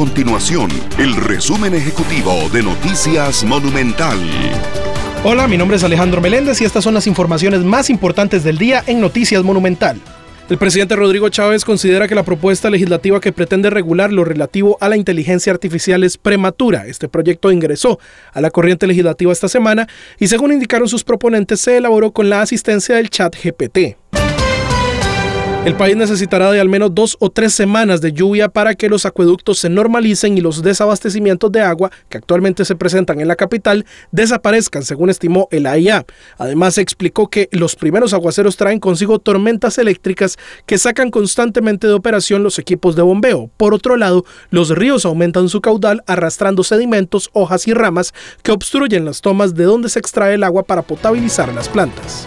continuación el resumen ejecutivo de Noticias Monumental. Hola, mi nombre es Alejandro Meléndez y estas son las informaciones más importantes del día en Noticias Monumental. El presidente Rodrigo Chávez considera que la propuesta legislativa que pretende regular lo relativo a la inteligencia artificial es prematura. Este proyecto ingresó a la corriente legislativa esta semana y según indicaron sus proponentes se elaboró con la asistencia del chat GPT. El país necesitará de al menos dos o tres semanas de lluvia para que los acueductos se normalicen y los desabastecimientos de agua que actualmente se presentan en la capital desaparezcan, según estimó el AIA. Además, explicó que los primeros aguaceros traen consigo tormentas eléctricas que sacan constantemente de operación los equipos de bombeo. Por otro lado, los ríos aumentan su caudal arrastrando sedimentos, hojas y ramas que obstruyen las tomas de donde se extrae el agua para potabilizar las plantas.